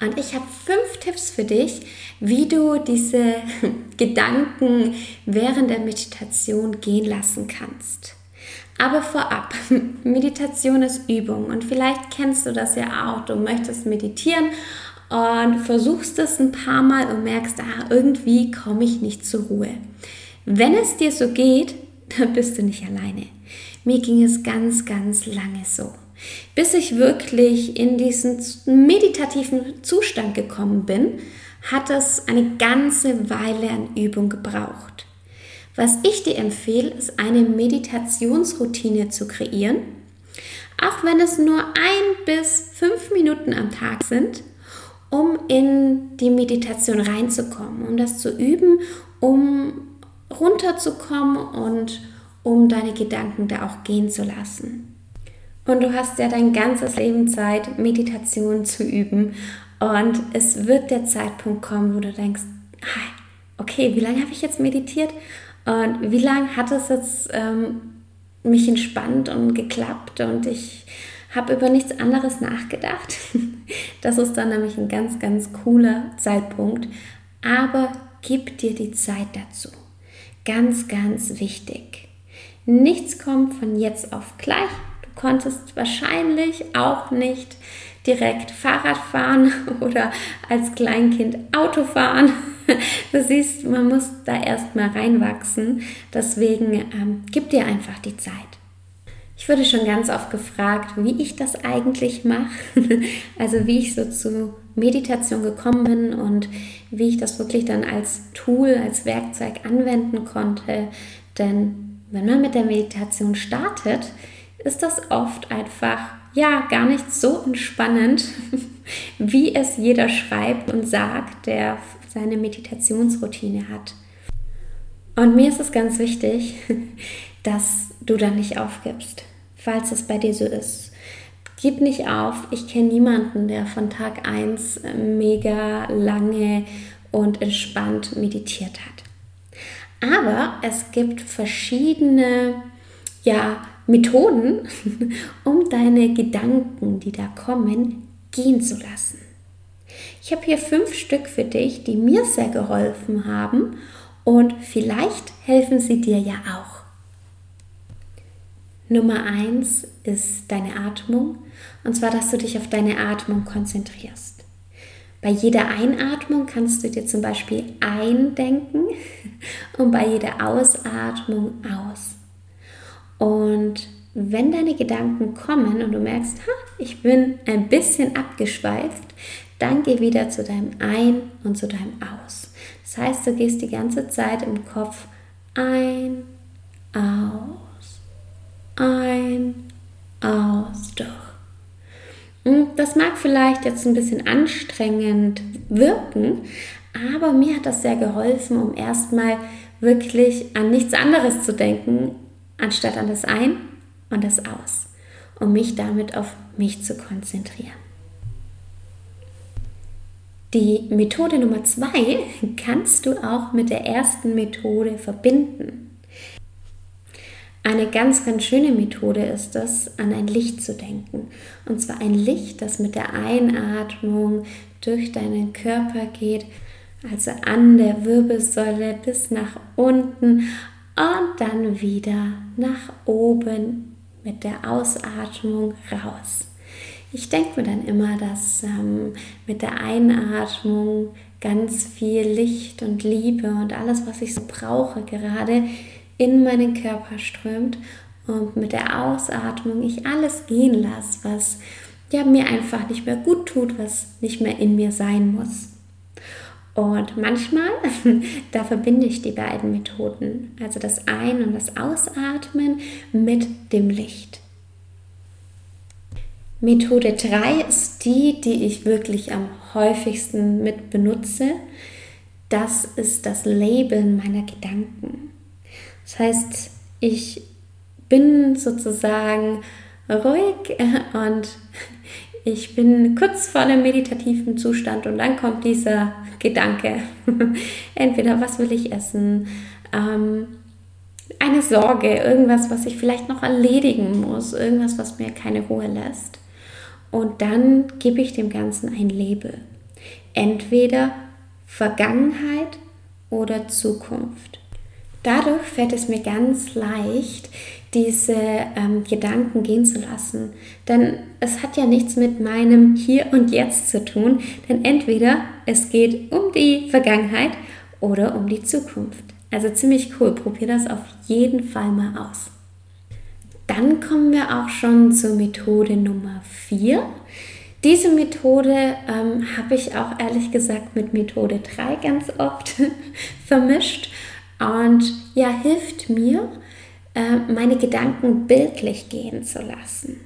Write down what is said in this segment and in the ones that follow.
Und ich habe fünf Tipps für dich, wie du diese Gedanken während der Meditation gehen lassen kannst. Aber vorab, Meditation ist Übung und vielleicht kennst du das ja auch. Du möchtest meditieren und versuchst es ein paar Mal und merkst, ah, irgendwie komme ich nicht zur Ruhe. Wenn es dir so geht, dann bist du nicht alleine. Mir ging es ganz, ganz lange so bis ich wirklich in diesen meditativen Zustand gekommen bin, hat es eine ganze Weile an Übung gebraucht. Was ich dir empfehle, ist eine Meditationsroutine zu kreieren, auch wenn es nur ein bis fünf Minuten am Tag sind, um in die Meditation reinzukommen, um das zu üben, um runterzukommen und um deine Gedanken da auch gehen zu lassen. Und du hast ja dein ganzes Leben Zeit, Meditation zu üben. Und es wird der Zeitpunkt kommen, wo du denkst, okay, wie lange habe ich jetzt meditiert? Und wie lange hat es jetzt ähm, mich entspannt und geklappt? Und ich habe über nichts anderes nachgedacht. Das ist dann nämlich ein ganz, ganz cooler Zeitpunkt. Aber gib dir die Zeit dazu. Ganz, ganz wichtig. Nichts kommt von jetzt auf gleich konntest wahrscheinlich auch nicht direkt Fahrrad fahren oder als Kleinkind Auto fahren. Du siehst, man muss da erstmal reinwachsen. Deswegen ähm, gib dir einfach die Zeit. Ich wurde schon ganz oft gefragt, wie ich das eigentlich mache. Also wie ich so zu Meditation gekommen bin und wie ich das wirklich dann als Tool, als Werkzeug anwenden konnte. Denn wenn man mit der Meditation startet, ist das oft einfach ja gar nicht so entspannend, wie es jeder schreibt und sagt, der seine Meditationsroutine hat. Und mir ist es ganz wichtig, dass du da nicht aufgibst, falls es bei dir so ist. Gib nicht auf. Ich kenne niemanden, der von Tag 1 mega lange und entspannt meditiert hat. Aber es gibt verschiedene ja, Methoden, um deine Gedanken, die da kommen, gehen zu lassen. Ich habe hier fünf Stück für dich, die mir sehr geholfen haben und vielleicht helfen sie dir ja auch. Nummer eins ist deine Atmung und zwar, dass du dich auf deine Atmung konzentrierst. Bei jeder Einatmung kannst du dir zum Beispiel eindenken und bei jeder Ausatmung aus. Und wenn deine Gedanken kommen und du merkst, ha, ich bin ein bisschen abgeschweift, dann geh wieder zu deinem Ein und zu deinem Aus. Das heißt, du gehst die ganze Zeit im Kopf ein, aus, ein, aus, durch. Und das mag vielleicht jetzt ein bisschen anstrengend wirken, aber mir hat das sehr geholfen, um erstmal wirklich an nichts anderes zu denken, anstatt an das Ein und das Aus, um mich damit auf mich zu konzentrieren. Die Methode Nummer zwei kannst du auch mit der ersten Methode verbinden. Eine ganz, ganz schöne Methode ist es, an ein Licht zu denken. Und zwar ein Licht, das mit der Einatmung durch deinen Körper geht, also an der Wirbelsäule bis nach unten und dann wieder nach oben mit der Ausatmung raus. Ich denke mir dann immer, dass ähm, mit der Einatmung ganz viel Licht und Liebe und alles, was ich so brauche, gerade in meinen Körper strömt und mit der Ausatmung ich alles gehen lasse, was ja mir einfach nicht mehr gut tut, was nicht mehr in mir sein muss. Und manchmal, da verbinde ich die beiden Methoden, also das Ein- und das Ausatmen mit dem Licht. Methode 3 ist die, die ich wirklich am häufigsten mit benutze. das ist das Labeln meiner Gedanken. Das heißt, ich bin sozusagen ruhig und ich bin kurz vor einem meditativen Zustand und dann kommt dieser Gedanke. Entweder was will ich essen, ähm, eine Sorge, irgendwas, was ich vielleicht noch erledigen muss, irgendwas, was mir keine Ruhe lässt. Und dann gebe ich dem Ganzen ein Label. Entweder Vergangenheit oder Zukunft. Dadurch fällt es mir ganz leicht, diese ähm, Gedanken gehen zu lassen. Denn es hat ja nichts mit meinem Hier und Jetzt zu tun. Denn entweder es geht um die Vergangenheit oder um die Zukunft. Also ziemlich cool. Probier das auf jeden Fall mal aus. Dann kommen wir auch schon zur Methode Nummer 4. Diese Methode ähm, habe ich auch ehrlich gesagt mit Methode 3 ganz oft vermischt und ja, hilft mir, meine Gedanken bildlich gehen zu lassen.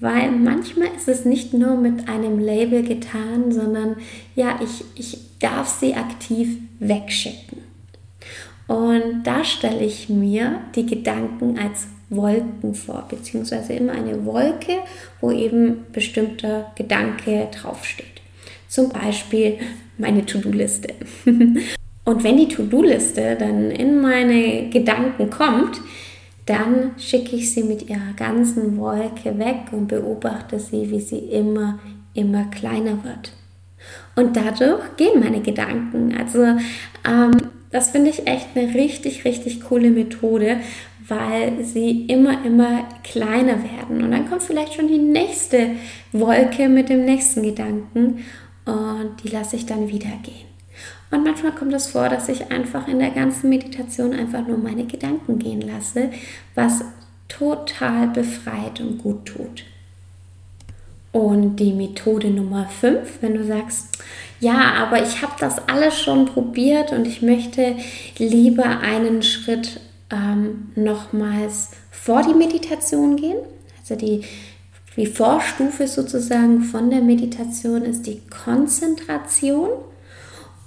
Weil manchmal ist es nicht nur mit einem Label getan, sondern ja, ich, ich darf sie aktiv wegschicken. Und da stelle ich mir die Gedanken als Wolken vor, beziehungsweise immer eine Wolke, wo eben bestimmter Gedanke draufsteht. Zum Beispiel meine To-Do-Liste. Und wenn die To-Do-Liste dann in meine Gedanken kommt, dann schicke ich sie mit ihrer ganzen Wolke weg und beobachte sie, wie sie immer, immer kleiner wird. Und dadurch gehen meine Gedanken. Also ähm, das finde ich echt eine richtig, richtig coole Methode, weil sie immer, immer kleiner werden. Und dann kommt vielleicht schon die nächste Wolke mit dem nächsten Gedanken und die lasse ich dann wieder gehen. Und manchmal kommt es vor, dass ich einfach in der ganzen Meditation einfach nur meine Gedanken gehen lasse, was total befreit und gut tut. Und die Methode Nummer 5, wenn du sagst, ja, aber ich habe das alles schon probiert und ich möchte lieber einen Schritt ähm, nochmals vor die Meditation gehen. Also die, die Vorstufe sozusagen von der Meditation ist die Konzentration.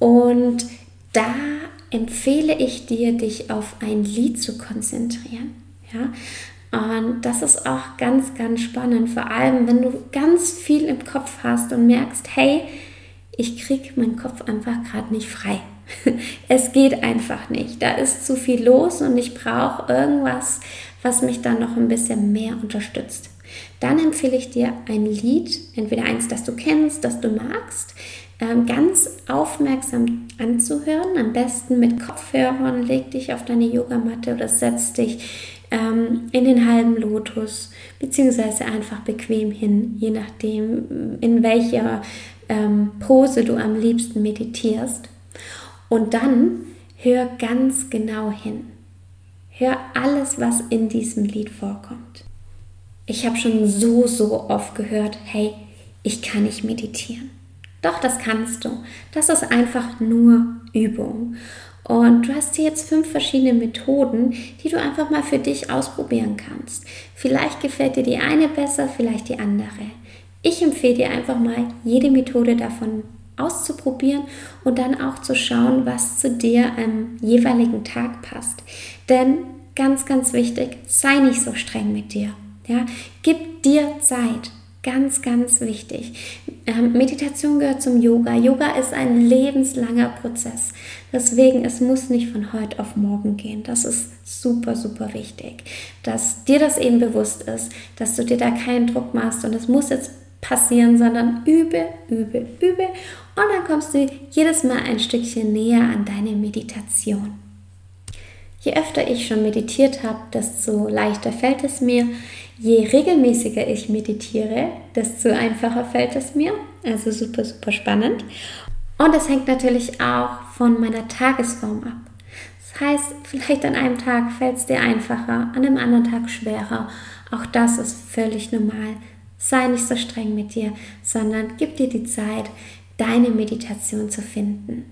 Und da empfehle ich dir, dich auf ein Lied zu konzentrieren. Ja? Und das ist auch ganz, ganz spannend, vor allem wenn du ganz viel im Kopf hast und merkst, hey, ich kriege meinen Kopf einfach gerade nicht frei. Es geht einfach nicht. Da ist zu viel los und ich brauche irgendwas, was mich dann noch ein bisschen mehr unterstützt. Dann empfehle ich dir ein Lied, entweder eins, das du kennst, das du magst, ähm, ganz aufmerksam anzuhören. Am besten mit Kopfhörern. Leg dich auf deine Yogamatte oder setz dich ähm, in den halben Lotus, beziehungsweise einfach bequem hin, je nachdem, in welcher ähm, Pose du am liebsten meditierst. Und dann hör ganz genau hin. Hör alles, was in diesem Lied vorkommt. Ich habe schon so, so oft gehört, hey, ich kann nicht meditieren. Doch, das kannst du. Das ist einfach nur Übung. Und du hast hier jetzt fünf verschiedene Methoden, die du einfach mal für dich ausprobieren kannst. Vielleicht gefällt dir die eine besser, vielleicht die andere. Ich empfehle dir einfach mal, jede Methode davon auszuprobieren und dann auch zu schauen, was zu dir am jeweiligen Tag passt. Denn ganz, ganz wichtig, sei nicht so streng mit dir. Ja? Gib dir Zeit. Ganz, ganz wichtig. Ähm, Meditation gehört zum Yoga. Yoga ist ein lebenslanger Prozess. Deswegen, es muss nicht von heute auf morgen gehen. Das ist super, super wichtig. Dass dir das eben bewusst ist, dass du dir da keinen Druck machst und es muss jetzt passieren, sondern übe, übe, übe und dann kommst du jedes Mal ein Stückchen näher an deine Meditation. Je öfter ich schon meditiert habe, desto leichter fällt es mir. Je regelmäßiger ich meditiere, desto einfacher fällt es mir. Also super, super spannend. Und es hängt natürlich auch von meiner Tagesform ab. Das heißt, vielleicht an einem Tag fällt es dir einfacher, an einem anderen Tag schwerer. Auch das ist völlig normal. Sei nicht so streng mit dir, sondern gib dir die Zeit, deine Meditation zu finden.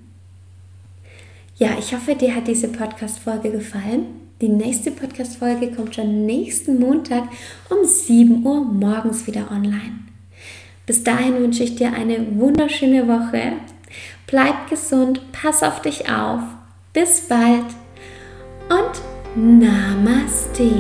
Ja, ich hoffe, dir hat diese Podcast-Folge gefallen. Die nächste Podcast-Folge kommt schon nächsten Montag um 7 Uhr morgens wieder online. Bis dahin wünsche ich dir eine wunderschöne Woche. bleib gesund, pass auf dich auf. Bis bald und Namaste.